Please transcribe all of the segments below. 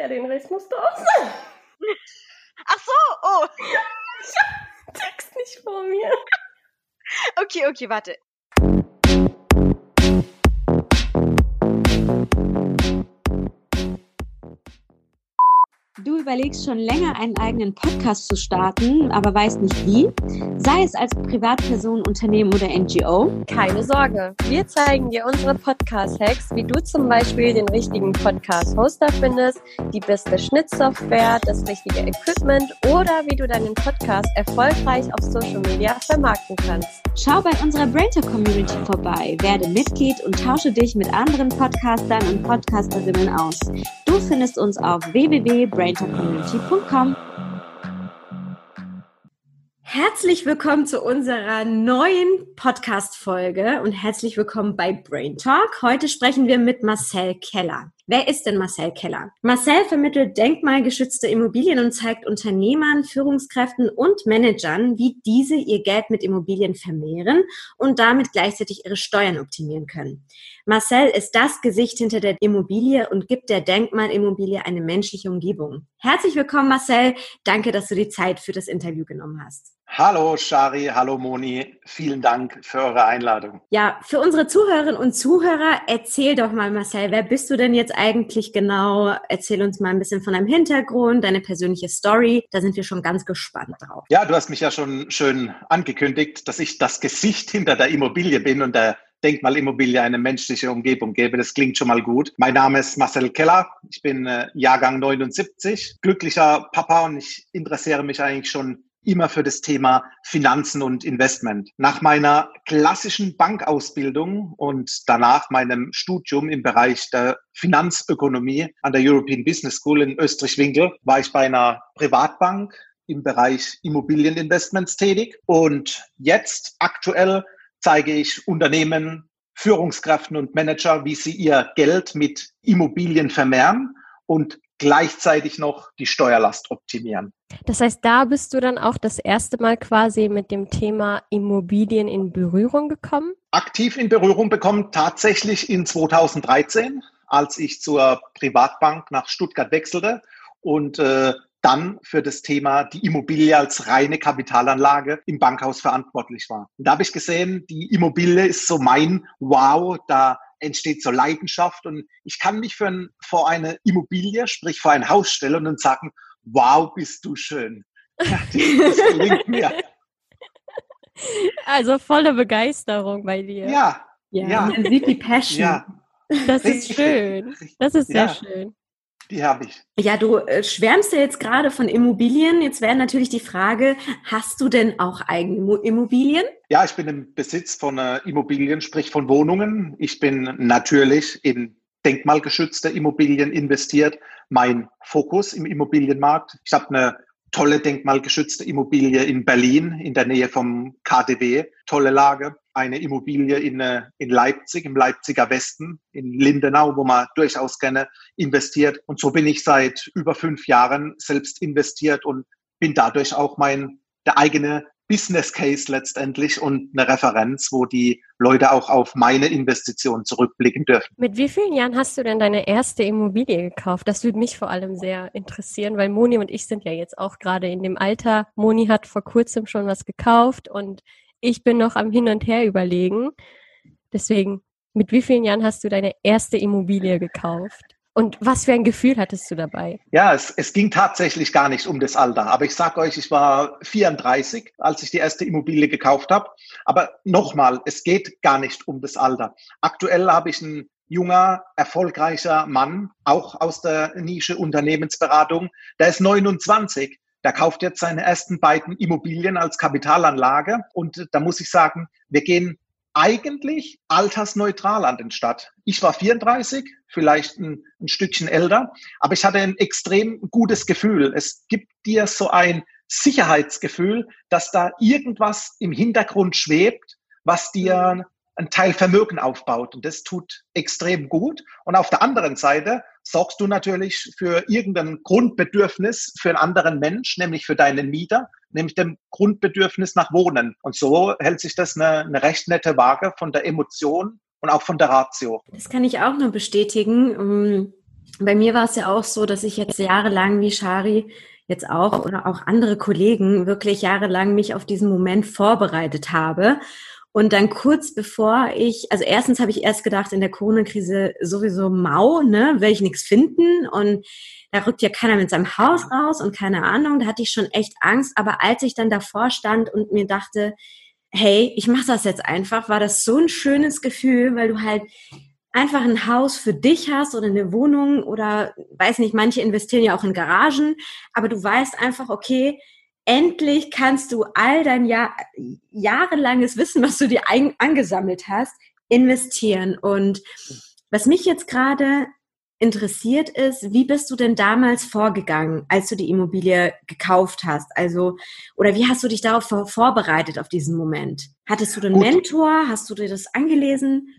Ja, den Rest musst du auch sagen. Ach so, oh. Ich hab den Text nicht vor mir. Okay, okay, warte. Du überlegst schon länger, einen eigenen Podcast zu starten, aber weißt nicht wie? Sei es als Privatperson, Unternehmen oder NGO? Keine Sorge, wir zeigen dir unsere Podcast-Hacks, wie du zum Beispiel den richtigen Podcast-Hoster findest, die beste Schnittsoftware, das richtige Equipment oder wie du deinen Podcast erfolgreich auf Social Media vermarkten kannst. Schau bei unserer Brainter Community vorbei, werde Mitglied und tausche dich mit anderen Podcastern und Podcasterinnen aus. Du findest uns auf www.braintercommunity.com. Herzlich willkommen zu unserer neuen Podcast-Folge und herzlich willkommen bei Brain Talk. Heute sprechen wir mit Marcel Keller. Wer ist denn Marcel Keller? Marcel vermittelt denkmalgeschützte Immobilien und zeigt Unternehmern, Führungskräften und Managern, wie diese ihr Geld mit Immobilien vermehren und damit gleichzeitig ihre Steuern optimieren können. Marcel ist das Gesicht hinter der Immobilie und gibt der Denkmalimmobilie eine menschliche Umgebung. Herzlich willkommen, Marcel. Danke, dass du die Zeit für das Interview genommen hast. Hallo Shari, hallo Moni, vielen Dank für eure Einladung. Ja, für unsere Zuhörerinnen und Zuhörer, erzähl doch mal, Marcel, wer bist du denn jetzt eigentlich genau? Erzähl uns mal ein bisschen von deinem Hintergrund, deine persönliche Story. Da sind wir schon ganz gespannt drauf. Ja, du hast mich ja schon schön angekündigt, dass ich das Gesicht hinter der Immobilie bin und der Denkmalimmobilie eine menschliche Umgebung gebe. Das klingt schon mal gut. Mein Name ist Marcel Keller. Ich bin äh, Jahrgang 79, glücklicher Papa und ich interessiere mich eigentlich schon immer für das Thema Finanzen und Investment. Nach meiner klassischen Bankausbildung und danach meinem Studium im Bereich der Finanzökonomie an der European Business School in Österreich-Winkel war ich bei einer Privatbank im Bereich Immobilieninvestments tätig und jetzt aktuell zeige ich Unternehmen, Führungskräften und Manager, wie sie ihr Geld mit Immobilien vermehren und gleichzeitig noch die Steuerlast optimieren. Das heißt, da bist du dann auch das erste Mal quasi mit dem Thema Immobilien in Berührung gekommen? Aktiv in Berührung bekommen tatsächlich in 2013, als ich zur Privatbank nach Stuttgart wechselte und äh, dann für das Thema die Immobilie als reine Kapitalanlage im Bankhaus verantwortlich war. Und da habe ich gesehen, die Immobilie ist so mein Wow, da entsteht so Leidenschaft und ich kann mich für ein, vor eine Immobilie, sprich vor ein Haus stellen und sagen, wow, bist du schön. Ja, das gelingt mir. Also volle Begeisterung bei dir. Ja. Ja, ja. man sieht die Passion. Ja. Das ist schön. Das ist sehr ja. schön. Die habe ich. Ja, du äh, schwärmst ja jetzt gerade von Immobilien. Jetzt wäre natürlich die Frage, hast du denn auch eigene Immobilien? Ja, ich bin im Besitz von äh, Immobilien, sprich von Wohnungen. Ich bin natürlich in denkmalgeschützte Immobilien investiert. Mein Fokus im Immobilienmarkt. Ich habe eine tolle denkmalgeschützte Immobilie in Berlin in der Nähe vom KDW. Tolle Lage eine Immobilie in, äh, in Leipzig, im Leipziger Westen, in Lindenau, wo man durchaus gerne investiert. Und so bin ich seit über fünf Jahren selbst investiert und bin dadurch auch mein, der eigene Business Case letztendlich und eine Referenz, wo die Leute auch auf meine Investition zurückblicken dürfen. Mit wie vielen Jahren hast du denn deine erste Immobilie gekauft? Das würde mich vor allem sehr interessieren, weil Moni und ich sind ja jetzt auch gerade in dem Alter. Moni hat vor kurzem schon was gekauft und ich bin noch am Hin und Her überlegen. Deswegen, mit wie vielen Jahren hast du deine erste Immobilie gekauft? Und was für ein Gefühl hattest du dabei? Ja, es, es ging tatsächlich gar nicht um das Alter. Aber ich sage euch, ich war 34, als ich die erste Immobilie gekauft habe. Aber nochmal, es geht gar nicht um das Alter. Aktuell habe ich einen junger, erfolgreicher Mann, auch aus der Nische Unternehmensberatung. Der ist 29 der kauft jetzt seine ersten beiden Immobilien als Kapitalanlage. Und da muss ich sagen, wir gehen eigentlich altersneutral an den Start. Ich war 34, vielleicht ein, ein, Stückchen älter, aber ich hatte ein extrem gutes Gefühl. Es gibt dir so ein Sicherheitsgefühl, dass da irgendwas im Hintergrund schwebt, was dir ein Teil Vermögen aufbaut. Und das tut extrem gut. Und auf der anderen Seite sorgst du natürlich für irgendein Grundbedürfnis für einen anderen Mensch, nämlich für deinen Mieter, nämlich dem Grundbedürfnis nach Wohnen. Und so hält sich das eine, eine recht nette Waage von der Emotion und auch von der Ratio. Das kann ich auch nur bestätigen. Ähm, bei mir war es ja auch so, dass ich jetzt jahrelang wie Shari jetzt auch oder auch andere Kollegen wirklich jahrelang mich auf diesen Moment vorbereitet habe. Und dann kurz bevor ich, also erstens habe ich erst gedacht, in der Corona-Krise sowieso mau, ne, werde ich nichts finden. Und da rückt ja keiner mit seinem Haus raus und keine Ahnung, da hatte ich schon echt Angst. Aber als ich dann davor stand und mir dachte, hey, ich mache das jetzt einfach, war das so ein schönes Gefühl, weil du halt einfach ein Haus für dich hast oder eine Wohnung oder weiß nicht, manche investieren ja auch in Garagen, aber du weißt einfach, okay, endlich kannst du all dein Jahr, jahrelanges Wissen, was du dir ein, angesammelt hast, investieren. Und was mich jetzt gerade interessiert ist, wie bist du denn damals vorgegangen, als du die Immobilie gekauft hast? Also, oder wie hast du dich darauf vorbereitet, auf diesen Moment? Hattest du den. Mentor? Hast du dir das angelesen?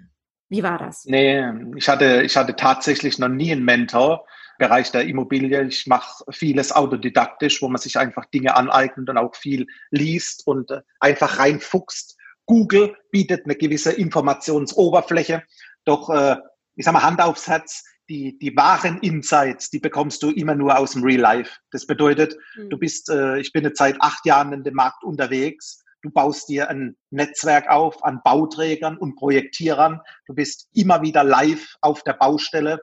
Wie war das? Nee, ich hatte, ich hatte tatsächlich noch nie einen Mentor Bereich der Immobilie. Ich mache vieles autodidaktisch, wo man sich einfach Dinge aneignet und auch viel liest und äh, einfach reinfuchst. Google bietet eine gewisse Informationsoberfläche, doch äh, ich sage mal Hand aufs Herz, die, die wahren Insights, die bekommst du immer nur aus dem Real Life. Das bedeutet, mhm. du bist, äh, ich bin jetzt seit acht Jahren in dem Markt unterwegs Du baust dir ein Netzwerk auf an Bauträgern und Projektierern. Du bist immer wieder live auf der Baustelle.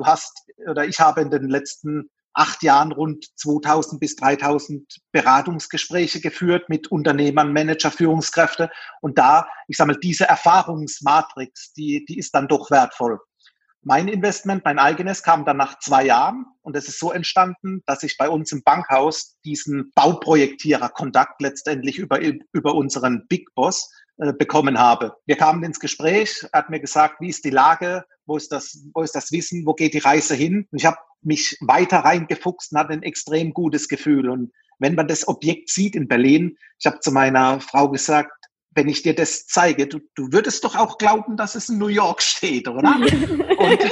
Du hast, oder ich habe in den letzten acht Jahren rund 2000 bis 3000 Beratungsgespräche geführt mit Unternehmern, Manager, Führungskräfte. Und da, ich sage mal, diese Erfahrungsmatrix, die, die ist dann doch wertvoll. Mein Investment, mein eigenes, kam dann nach zwei Jahren und es ist so entstanden, dass ich bei uns im Bankhaus diesen Bauprojektierer Kontakt letztendlich über, über unseren Big Boss bekommen habe. Wir kamen ins Gespräch, er hat mir gesagt, wie ist die Lage, wo ist das, wo ist das Wissen, wo geht die Reise hin? Und ich habe mich weiter reingefuchst und hatte ein extrem gutes Gefühl. Und wenn man das Objekt sieht in Berlin, ich habe zu meiner Frau gesagt, wenn ich dir das zeige, du, du würdest doch auch glauben, dass es in New York steht, oder? und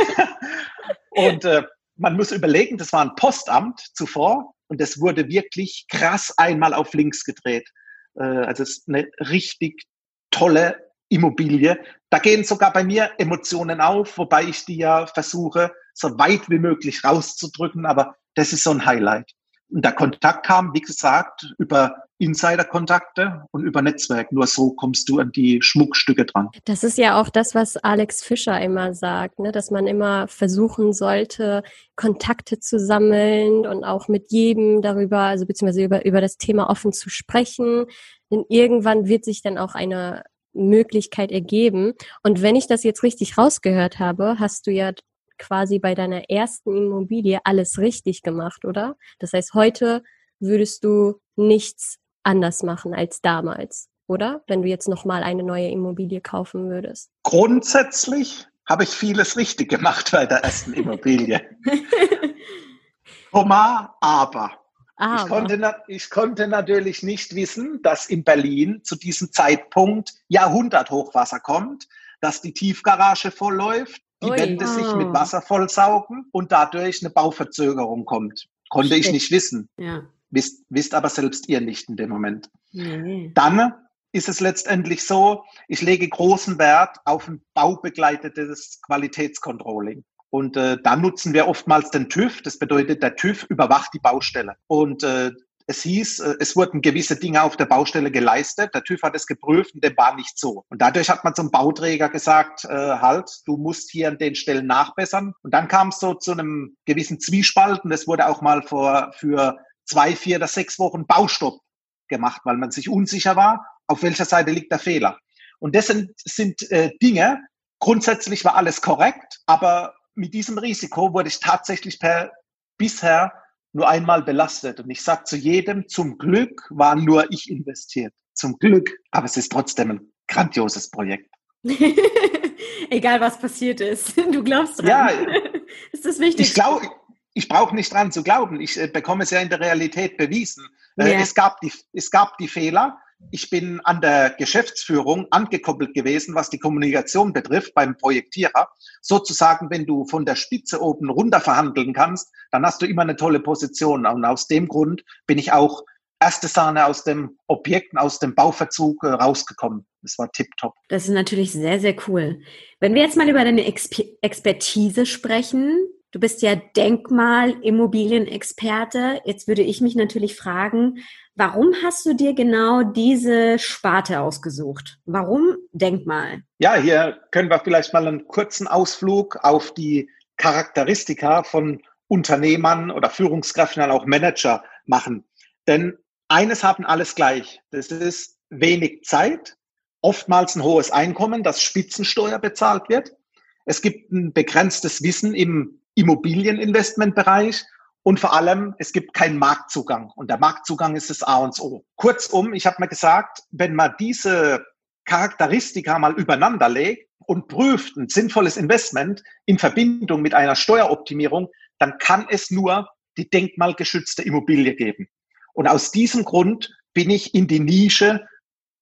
und äh, man muss überlegen, das war ein Postamt zuvor und das wurde wirklich krass einmal auf links gedreht. Äh, also es ist eine richtig tolle Immobilie. Da gehen sogar bei mir Emotionen auf, wobei ich die ja versuche, so weit wie möglich rauszudrücken, aber das ist so ein Highlight. Und der Kontakt kam, wie gesagt, über Insider-Kontakte und über Netzwerk. Nur so kommst du an die Schmuckstücke dran. Das ist ja auch das, was Alex Fischer immer sagt, ne? dass man immer versuchen sollte, Kontakte zu sammeln und auch mit jedem darüber, also beziehungsweise über, über das Thema offen zu sprechen. Denn irgendwann wird sich dann auch eine Möglichkeit ergeben. Und wenn ich das jetzt richtig rausgehört habe, hast du ja quasi bei deiner ersten Immobilie alles richtig gemacht, oder? Das heißt, heute würdest du nichts anders machen als damals, oder? Wenn du jetzt nochmal eine neue Immobilie kaufen würdest. Grundsätzlich habe ich vieles richtig gemacht bei der ersten Immobilie. Komma, aber. Aber. Ich, konnte, ich konnte natürlich nicht wissen, dass in Berlin zu diesem Zeitpunkt Jahrhunderthochwasser kommt, dass die Tiefgarage vollläuft, die Ui. Wände oh. sich mit Wasser vollsaugen und dadurch eine Bauverzögerung kommt. Konnte Shit. ich nicht wissen. Ja. Wisst, wisst aber selbst ihr nicht in dem Moment. Nee. Dann ist es letztendlich so, ich lege großen Wert auf ein baubegleitetes Qualitätscontrolling. Und äh, da nutzen wir oftmals den TÜV. Das bedeutet, der TÜV überwacht die Baustelle. Und äh, es hieß, äh, es wurden gewisse Dinge auf der Baustelle geleistet. Der TÜV hat es geprüft und dem war nicht so. Und dadurch hat man zum Bauträger gesagt, äh, halt, du musst hier an den Stellen nachbessern. Und dann kam es so zu einem gewissen Zwiespalt und es wurde auch mal vor, für zwei, vier oder sechs Wochen Baustopp gemacht, weil man sich unsicher war, auf welcher Seite liegt der Fehler. Und das sind, sind äh, Dinge, grundsätzlich war alles korrekt, aber mit diesem Risiko wurde ich tatsächlich per bisher nur einmal belastet. Und ich sage zu jedem, zum Glück war nur ich investiert. Zum Glück. Aber es ist trotzdem ein grandioses Projekt. Egal was passiert ist. Du glaubst dran. Ja, ist das wichtig? Ich glaube, ich brauche nicht dran zu glauben. Ich äh, bekomme es ja in der Realität bewiesen. Äh, ja. es, gab die, es gab die Fehler ich bin an der Geschäftsführung angekoppelt gewesen, was die Kommunikation betrifft beim Projektierer. Sozusagen, wenn du von der Spitze oben runter verhandeln kannst, dann hast du immer eine tolle Position. Und aus dem Grund bin ich auch erste Sahne aus dem Objekt, aus dem Bauverzug äh, rausgekommen. Das war tipptopp. Das ist natürlich sehr, sehr cool. Wenn wir jetzt mal über deine Exp Expertise sprechen, Du bist ja Denkmal-Immobilienexperte. Jetzt würde ich mich natürlich fragen, warum hast du dir genau diese Sparte ausgesucht? Warum Denkmal? Ja, hier können wir vielleicht mal einen kurzen Ausflug auf die Charakteristika von Unternehmern oder Führungskräften, auch Manager machen. Denn eines haben alles gleich. Das ist wenig Zeit, oftmals ein hohes Einkommen, das Spitzensteuer bezahlt wird. Es gibt ein begrenztes Wissen im Immobilieninvestmentbereich und vor allem, es gibt keinen Marktzugang. Und der Marktzugang ist das A und O. Kurzum, ich habe mir gesagt, wenn man diese Charakteristika mal übereinander legt und prüft ein sinnvolles Investment in Verbindung mit einer Steueroptimierung, dann kann es nur die denkmalgeschützte Immobilie geben. Und aus diesem Grund bin ich in die Nische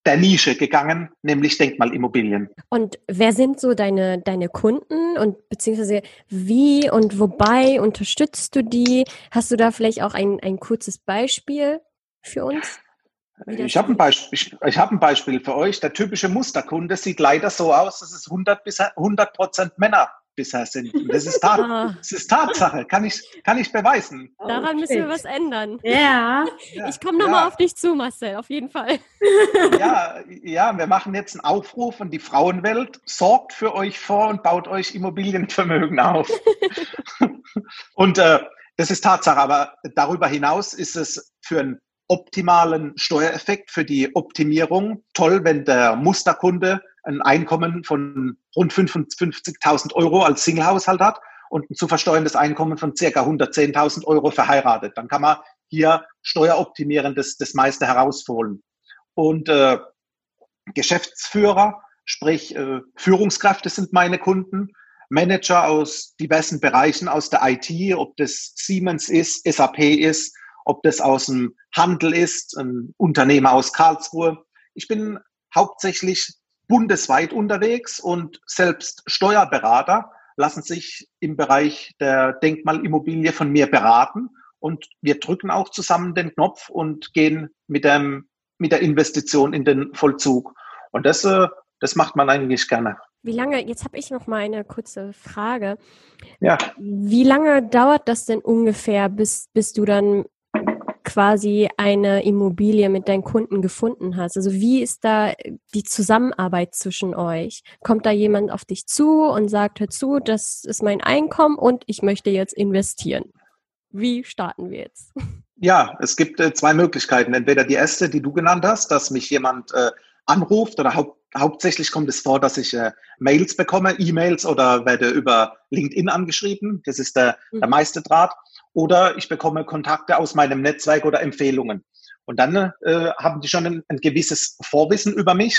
der Nische gegangen, nämlich Denkmalimmobilien. Und wer sind so deine, deine Kunden und beziehungsweise wie und wobei unterstützt du die? Hast du da vielleicht auch ein, ein kurzes Beispiel für uns? Ich habe ein, Beispiel, ich, ich hab ein Beispiel für euch. Der typische Musterkunde sieht leider so aus, dass es 100 bis 100 Prozent Männer bisher sind. das ist, Tat, ah. das ist Tatsache, kann ich, kann ich beweisen. Daran müssen wir was ändern. Ja. Ich komme nochmal ja. auf dich zu, Marcel, auf jeden Fall. Ja, ja, wir machen jetzt einen Aufruf und die Frauenwelt sorgt für euch vor und baut euch Immobilienvermögen auf. und äh, das ist Tatsache, aber darüber hinaus ist es für einen optimalen Steuereffekt, für die Optimierung toll, wenn der Musterkunde ein Einkommen von rund 55.000 Euro als Singlehaushalt hat und ein zu versteuerndes Einkommen von circa 110.000 Euro verheiratet. Dann kann man hier steueroptimieren das, meiste herausholen. Und äh, Geschäftsführer, sprich äh, Führungskräfte sind meine Kunden, Manager aus diversen Bereichen aus der IT, ob das Siemens ist, SAP ist, ob das aus dem Handel ist, ein Unternehmer aus Karlsruhe. Ich bin hauptsächlich bundesweit unterwegs und selbst Steuerberater lassen sich im Bereich der Denkmalimmobilie von mir beraten und wir drücken auch zusammen den Knopf und gehen mit, dem, mit der Investition in den Vollzug. Und das, äh, das macht man eigentlich gerne. Wie lange, jetzt habe ich noch mal eine kurze Frage. Ja. Wie lange dauert das denn ungefähr, bis, bis du dann quasi eine Immobilie mit deinen Kunden gefunden hast? Also wie ist da die Zusammenarbeit zwischen euch? Kommt da jemand auf dich zu und sagt, hör zu, das ist mein Einkommen und ich möchte jetzt investieren? Wie starten wir jetzt? Ja, es gibt äh, zwei Möglichkeiten. Entweder die erste, die du genannt hast, dass mich jemand äh, anruft oder hau hauptsächlich kommt es vor, dass ich äh, Mails bekomme, E-Mails oder werde über LinkedIn angeschrieben. Das ist der, mhm. der meiste Draht oder ich bekomme Kontakte aus meinem Netzwerk oder Empfehlungen. Und dann äh, haben die schon ein, ein gewisses Vorwissen über mich.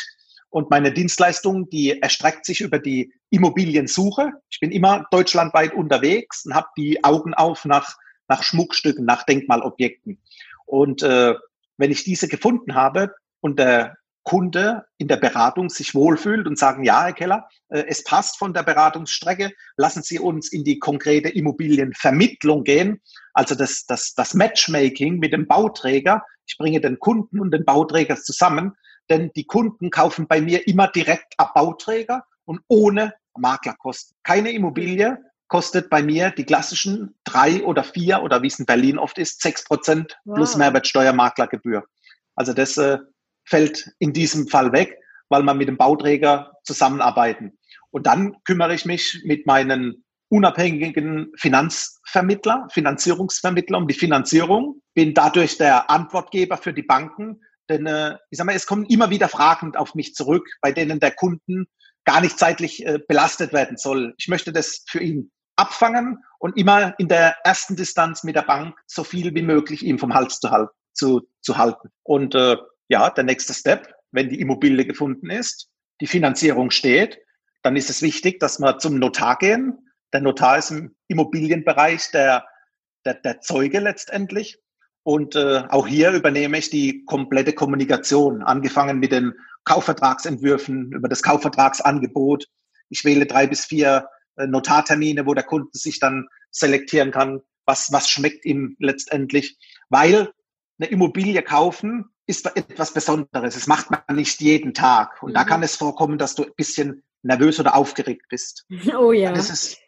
Und meine Dienstleistung, die erstreckt sich über die Immobiliensuche. Ich bin immer deutschlandweit unterwegs und habe die Augen auf nach, nach Schmuckstücken, nach Denkmalobjekten. Und äh, wenn ich diese gefunden habe und der Kunde in der Beratung sich wohlfühlt und sagen, ja, Herr Keller, äh, es passt von der Beratungsstrecke, lassen Sie uns in die konkrete Immobilienvermittlung gehen, also das, das, das Matchmaking mit dem Bauträger. Ich bringe den Kunden und den Bauträger zusammen, denn die Kunden kaufen bei mir immer direkt ab Bauträger und ohne Maklerkosten. Keine Immobilie kostet bei mir die klassischen drei oder vier oder wie es in Berlin oft ist, sechs Prozent plus wow. Mehrwertsteuermaklergebühr. Also das äh, fällt in diesem Fall weg, weil man mit dem Bauträger zusammenarbeiten. Und dann kümmere ich mich mit meinen unabhängigen Finanzvermittler, Finanzierungsvermittler um die Finanzierung, bin dadurch der Antwortgeber für die Banken, denn äh, ich sag mal, es kommen immer wieder Fragen auf mich zurück, bei denen der Kunden gar nicht zeitlich äh, belastet werden soll. Ich möchte das für ihn abfangen und immer in der ersten Distanz mit der Bank so viel wie möglich ihm vom Hals zu, halten. Zu, zu halten. Und äh, ja, der nächste Step, wenn die Immobilie gefunden ist, die Finanzierung steht, dann ist es wichtig, dass wir zum Notar gehen. Der Notar ist im Immobilienbereich der, der, der Zeuge letztendlich. Und äh, auch hier übernehme ich die komplette Kommunikation, angefangen mit den Kaufvertragsentwürfen, über das Kaufvertragsangebot. Ich wähle drei bis vier äh, Notartermine, wo der Kunde sich dann selektieren kann, was, was schmeckt ihm letztendlich. Weil eine Immobilie kaufen ist etwas Besonderes. Das macht man nicht jeden Tag. Und mhm. da kann es vorkommen, dass du ein bisschen nervös oder aufgeregt bist. Oh ja. Das ist.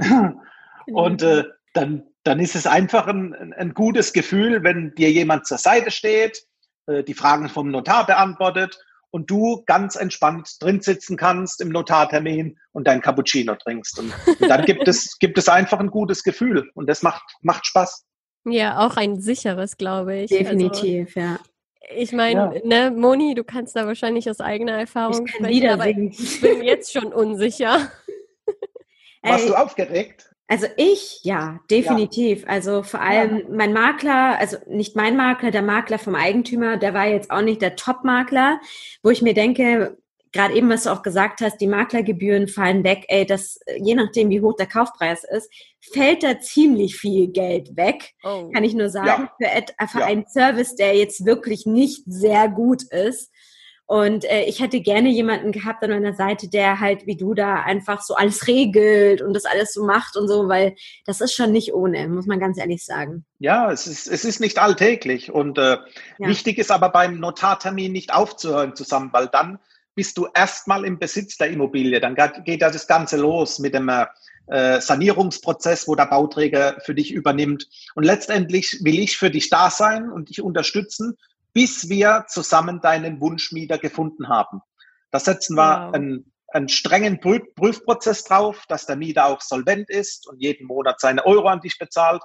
Und äh, dann, dann ist es einfach ein, ein gutes Gefühl, wenn dir jemand zur Seite steht, äh, die Fragen vom Notar beantwortet und du ganz entspannt drin sitzen kannst im Notartermin und dein Cappuccino trinkst. Und, und dann gibt es, gibt es einfach ein gutes Gefühl und das macht, macht Spaß. Ja, auch ein sicheres, glaube ich. Definitiv, also, ja. Ich meine, ja. ne, Moni, du kannst da wahrscheinlich aus eigener Erfahrung ich sprechen, aber ich bin jetzt schon unsicher. Warst du aufgeregt? Also ich, ja, definitiv. Ja. Also vor allem ja. mein Makler, also nicht mein Makler, der Makler vom Eigentümer, der war jetzt auch nicht der Top-Makler, wo ich mir denke, gerade eben, was du auch gesagt hast, die Maklergebühren fallen weg, ey, das, je nachdem, wie hoch der Kaufpreis ist, fällt da ziemlich viel Geld weg, oh. kann ich nur sagen, ja. für, für einen Service, der jetzt wirklich nicht sehr gut ist. Und äh, ich hätte gerne jemanden gehabt an meiner Seite, der halt wie du da einfach so alles regelt und das alles so macht und so, weil das ist schon nicht ohne, muss man ganz ehrlich sagen. Ja, es ist, es ist nicht alltäglich. Und äh, ja. wichtig ist aber beim Notartermin nicht aufzuhören zusammen, weil dann bist du erstmal im Besitz der Immobilie. Dann geht das Ganze los mit dem äh, Sanierungsprozess, wo der Bauträger für dich übernimmt. Und letztendlich will ich für dich da sein und dich unterstützen bis wir zusammen deinen Wunschmieter gefunden haben. Da setzen wir wow. einen, einen strengen Prüfprozess drauf, dass der Mieter auch solvent ist und jeden Monat seine Euro an dich bezahlt.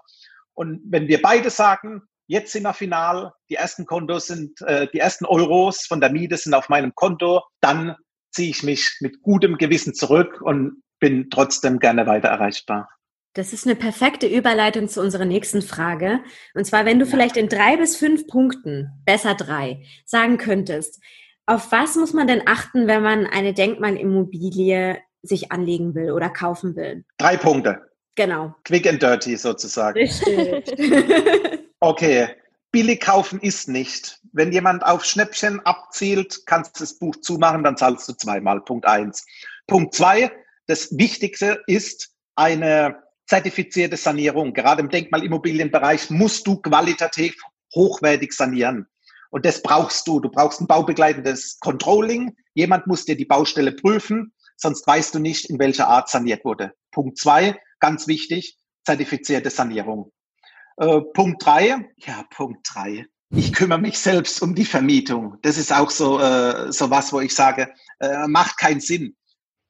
Und wenn wir beide sagen, jetzt sind wir final, die ersten Kontos sind, äh, die ersten Euros von der Miete sind auf meinem Konto, dann ziehe ich mich mit gutem Gewissen zurück und bin trotzdem gerne weiter erreichbar. Das ist eine perfekte Überleitung zu unserer nächsten Frage. Und zwar, wenn du ja. vielleicht in drei bis fünf Punkten, besser drei, sagen könntest, auf was muss man denn achten, wenn man eine Denkmalimmobilie sich anlegen will oder kaufen will? Drei Punkte. Genau. Quick and dirty sozusagen. Richtig. okay. Billig kaufen ist nicht. Wenn jemand auf Schnäppchen abzielt, kannst du das Buch zumachen, dann zahlst du zweimal. Punkt eins. Punkt zwei. Das Wichtigste ist eine zertifizierte Sanierung. Gerade im Denkmalimmobilienbereich musst du qualitativ hochwertig sanieren. Und das brauchst du. Du brauchst ein baubegleitendes Controlling. Jemand muss dir die Baustelle prüfen, sonst weißt du nicht, in welcher Art saniert wurde. Punkt zwei, ganz wichtig, zertifizierte Sanierung. Äh, Punkt drei, ja, Punkt drei. Ich kümmere mich selbst um die Vermietung. Das ist auch so, äh, so was, wo ich sage, äh, macht keinen Sinn.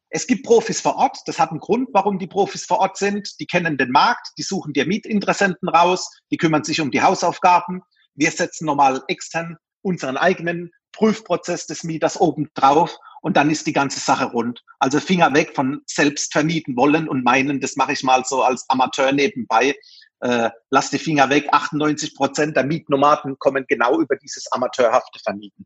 Es gibt Profis vor Ort. Das hat einen Grund, warum die Profis vor Ort sind. Die kennen den Markt, die suchen dir Mietinteressenten raus, die kümmern sich um die Hausaufgaben. Wir setzen normal extern unseren eigenen Prüfprozess des Mieters oben drauf und dann ist die ganze Sache rund. Also Finger weg von selbst vermieten wollen und meinen, das mache ich mal so als Amateur nebenbei. Äh, lass die Finger weg. 98 Prozent der Mietnomaden kommen genau über dieses amateurhafte Vermieten.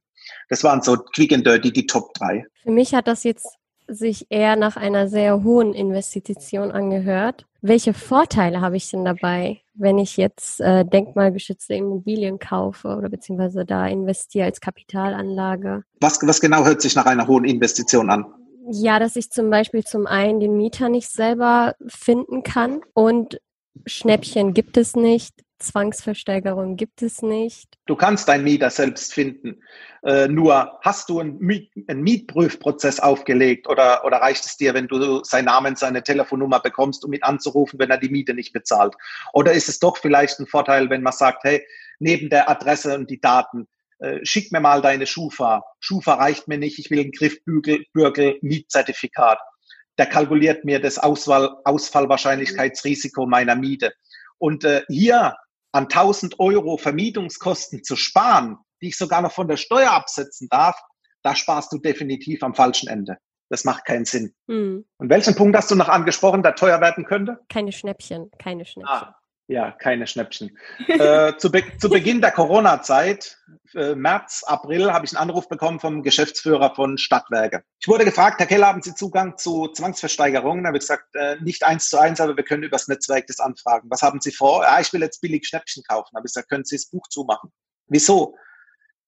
Das waren so quick and dirty die Top 3. Für mich hat das jetzt sich eher nach einer sehr hohen Investition angehört. Welche Vorteile habe ich denn dabei, wenn ich jetzt äh, denkmalgeschützte Immobilien kaufe oder beziehungsweise da investiere als Kapitalanlage? Was, was genau hört sich nach einer hohen Investition an? Ja, dass ich zum Beispiel zum einen den Mieter nicht selber finden kann und Schnäppchen gibt es nicht. Zwangsversteigerung gibt es nicht. Du kannst deinen Mieter selbst finden. Äh, nur hast du einen, Miet, einen, Mietprüfprozess aufgelegt oder, oder reicht es dir, wenn du seinen Namen, seine Telefonnummer bekommst, um ihn anzurufen, wenn er die Miete nicht bezahlt? Oder ist es doch vielleicht ein Vorteil, wenn man sagt, hey, neben der Adresse und die Daten, äh, schick mir mal deine Schufa. Schufa reicht mir nicht, ich will ein Griffbügel, Bürgel, Mietzertifikat. Der kalkuliert mir das Auswahl, Ausfallwahrscheinlichkeitsrisiko meiner Miete. Und äh, hier an 1000 Euro Vermietungskosten zu sparen, die ich sogar noch von der Steuer absetzen darf, da sparst du definitiv am falschen Ende. Das macht keinen Sinn. Hm. Und welchen Punkt hast du noch angesprochen, der teuer werden könnte? Keine Schnäppchen, keine Schnäppchen. Ah, ja, keine Schnäppchen. äh, zu, Be zu, Beginn der Corona-Zeit, äh, März, April, habe ich einen Anruf bekommen vom Geschäftsführer von Stadtwerke. Ich wurde gefragt, Herr Keller, haben Sie Zugang zu Zwangsversteigerungen? Da habe ich gesagt, äh, nicht eins zu eins, aber wir können übers Netzwerk das anfragen. Was haben Sie vor? Ja, ich will jetzt billig Schnäppchen kaufen. Da habe ich gesagt, können Sie das Buch zumachen? Wieso?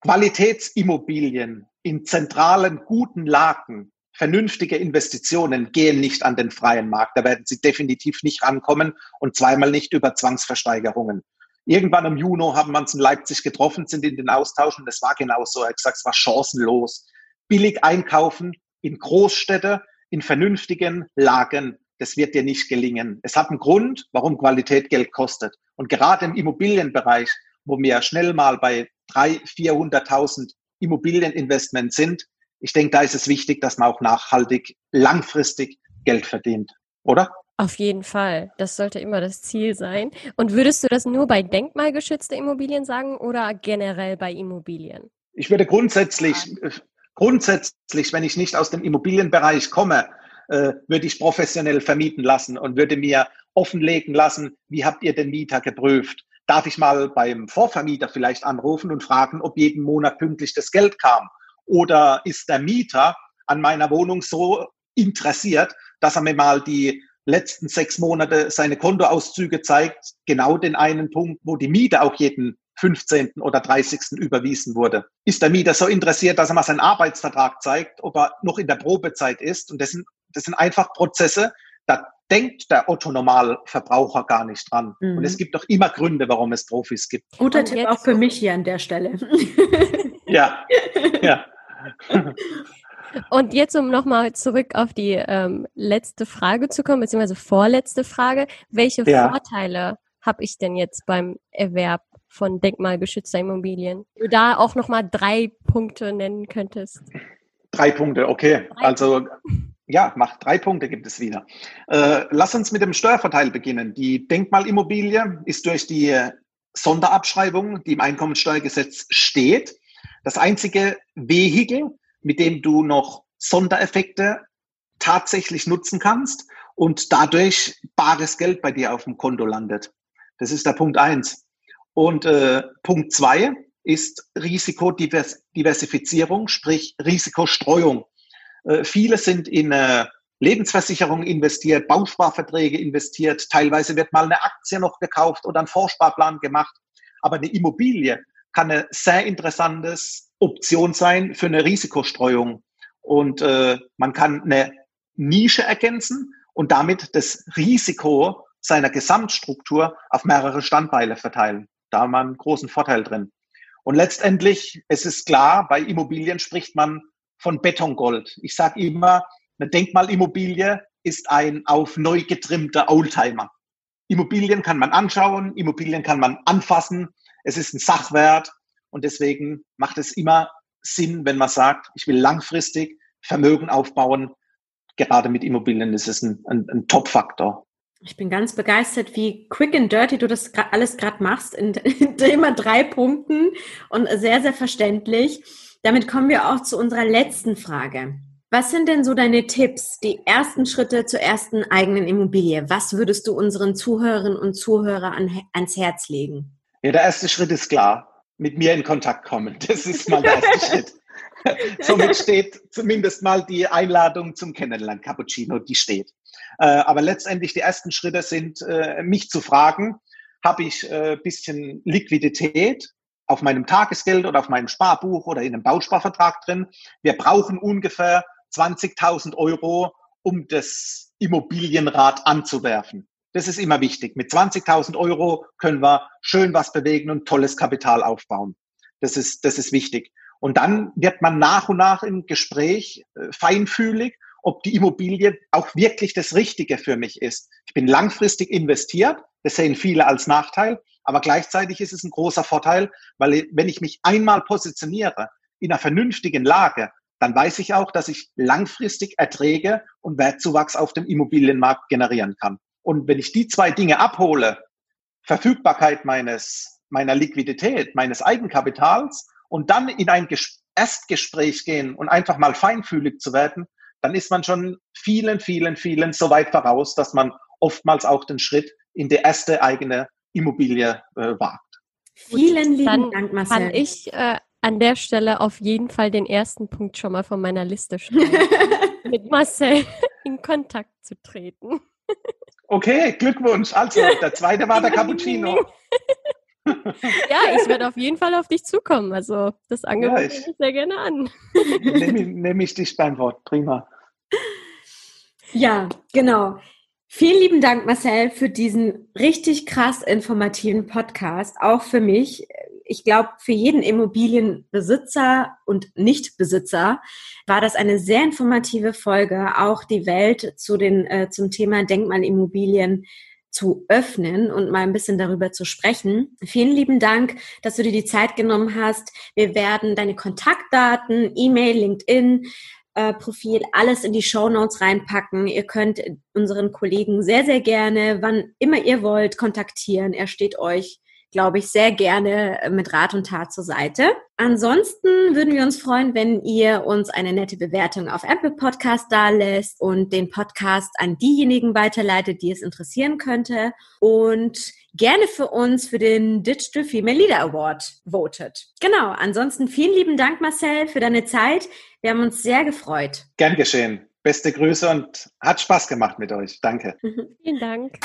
Qualitätsimmobilien in zentralen, guten Lagen vernünftige Investitionen gehen nicht an den freien Markt. Da werden sie definitiv nicht rankommen und zweimal nicht über Zwangsversteigerungen. Irgendwann im Juni haben wir uns in Leipzig getroffen, sind in den Austausch und das war genau so. Er hat gesagt, es war chancenlos. Billig einkaufen in Großstädte, in vernünftigen Lagen. das wird dir nicht gelingen. Es hat einen Grund, warum Qualität Geld kostet. Und gerade im Immobilienbereich, wo wir schnell mal bei 300.000, 400.000 Immobilieninvestments sind, ich denke, da ist es wichtig, dass man auch nachhaltig, langfristig Geld verdient, oder? Auf jeden Fall. Das sollte immer das Ziel sein. Und würdest du das nur bei denkmalgeschützten Immobilien sagen oder generell bei Immobilien? Ich würde grundsätzlich, grundsätzlich, wenn ich nicht aus dem Immobilienbereich komme, äh, würde ich professionell vermieten lassen und würde mir offenlegen lassen, wie habt ihr den Mieter geprüft? Darf ich mal beim Vorvermieter vielleicht anrufen und fragen, ob jeden Monat pünktlich das Geld kam? Oder ist der Mieter an meiner Wohnung so interessiert, dass er mir mal die letzten sechs Monate seine Kontoauszüge zeigt, genau den einen Punkt, wo die Miete auch jeden 15. oder 30. überwiesen wurde. Ist der Mieter so interessiert, dass er mal seinen Arbeitsvertrag zeigt, ob er noch in der Probezeit ist? Und das sind, das sind einfach Prozesse, da denkt der Otto-Normalverbraucher gar nicht dran. Mhm. Und es gibt doch immer Gründe, warum es Profis gibt. Guter Und Tipp auch für mich hier an der Stelle. ja, ja. Und jetzt, um nochmal zurück auf die ähm, letzte Frage zu kommen, beziehungsweise vorletzte Frage. Welche ja. Vorteile habe ich denn jetzt beim Erwerb von denkmalgeschützter Immobilien? Du da auch nochmal drei Punkte nennen könntest. Drei Punkte, okay. Drei also ja, macht drei Punkte gibt es wieder. Äh, lass uns mit dem Steuervorteil beginnen. Die Denkmalimmobilie ist durch die Sonderabschreibung, die im Einkommensteuergesetz steht, das einzige Vehikel, mit dem du noch Sondereffekte tatsächlich nutzen kannst und dadurch bares Geld bei dir auf dem Konto landet. Das ist der Punkt eins. Und äh, Punkt zwei ist Risikodiversifizierung, sprich Risikostreuung. Äh, viele sind in äh, Lebensversicherungen investiert, Bausparverträge investiert, teilweise wird mal eine Aktie noch gekauft oder ein Vorsparplan gemacht. Aber eine Immobilie kann eine sehr interessantes Option sein für eine Risikostreuung. Und äh, man kann eine Nische ergänzen und damit das Risiko seiner Gesamtstruktur auf mehrere Standbeile verteilen. Da haben wir einen großen Vorteil drin. Und letztendlich, es ist klar, bei Immobilien spricht man von Betongold. Ich sage immer, eine Denkmalimmobilie ist ein auf neu getrimmter Oldtimer. Immobilien kann man anschauen, Immobilien kann man anfassen, es ist ein Sachwert und deswegen macht es immer Sinn, wenn man sagt, ich will langfristig Vermögen aufbauen. Gerade mit Immobilien ist es ein, ein, ein Top-Faktor. Ich bin ganz begeistert, wie quick and dirty du das alles gerade machst, in, in immer drei Punkten und sehr, sehr verständlich. Damit kommen wir auch zu unserer letzten Frage. Was sind denn so deine Tipps, die ersten Schritte zur ersten eigenen Immobilie? Was würdest du unseren Zuhörerinnen und Zuhörern an, ans Herz legen? Ja, der erste Schritt ist klar. Mit mir in Kontakt kommen. Das ist mal der erste Schritt. Somit steht zumindest mal die Einladung zum Kennenlernen Cappuccino, die steht. Äh, aber letztendlich die ersten Schritte sind, äh, mich zu fragen, habe ich äh, bisschen Liquidität auf meinem Tagesgeld oder auf meinem Sparbuch oder in einem Bausparvertrag drin. Wir brauchen ungefähr 20.000 Euro, um das Immobilienrad anzuwerfen. Das ist immer wichtig. Mit 20.000 Euro können wir schön was bewegen und tolles Kapital aufbauen. Das ist, das ist wichtig. Und dann wird man nach und nach im Gespräch äh, feinfühlig, ob die Immobilie auch wirklich das Richtige für mich ist. Ich bin langfristig investiert. Das sehen viele als Nachteil. Aber gleichzeitig ist es ein großer Vorteil, weil wenn ich mich einmal positioniere in einer vernünftigen Lage, dann weiß ich auch, dass ich langfristig Erträge und Wertzuwachs auf dem Immobilienmarkt generieren kann. Und wenn ich die zwei Dinge abhole, Verfügbarkeit meines, meiner Liquidität, meines Eigenkapitals und dann in ein Erstgespräch gehen und einfach mal feinfühlig zu werden, dann ist man schon vielen, vielen, vielen so weit voraus, dass man oftmals auch den Schritt in die erste eigene Immobilie äh, wagt. Vielen lieben dann Dank, Marcel. Kann ich äh, an der Stelle auf jeden Fall den ersten Punkt schon mal von meiner Liste schreiben, mit Marcel in Kontakt zu treten. Okay, Glückwunsch. Also, der zweite war der Cappuccino. ja, ich werde auf jeden Fall auf dich zukommen. Also, das Angebot ja, ich, nehme ich sehr gerne an. Nehme nehm ich dich beim Wort. Prima. Ja, genau. Vielen lieben Dank, Marcel, für diesen richtig krass informativen Podcast. Auch für mich ich glaube, für jeden Immobilienbesitzer und Nichtbesitzer war das eine sehr informative Folge, auch die Welt zu den, äh, zum Thema Denkmalimmobilien zu öffnen und mal ein bisschen darüber zu sprechen. Vielen lieben Dank, dass du dir die Zeit genommen hast. Wir werden deine Kontaktdaten, E-Mail, LinkedIn, äh, Profil, alles in die Show Notes reinpacken. Ihr könnt unseren Kollegen sehr, sehr gerne, wann immer ihr wollt, kontaktieren. Er steht euch glaube ich, sehr gerne äh, mit Rat und Tat zur Seite. Ansonsten würden wir uns freuen, wenn ihr uns eine nette Bewertung auf Apple Podcast da lässt und den Podcast an diejenigen weiterleitet, die es interessieren könnte und gerne für uns für den Digital Female Leader Award votet. Genau. Ansonsten vielen lieben Dank, Marcel, für deine Zeit. Wir haben uns sehr gefreut. Gern geschehen. Beste Grüße und hat Spaß gemacht mit euch. Danke. Vielen Dank.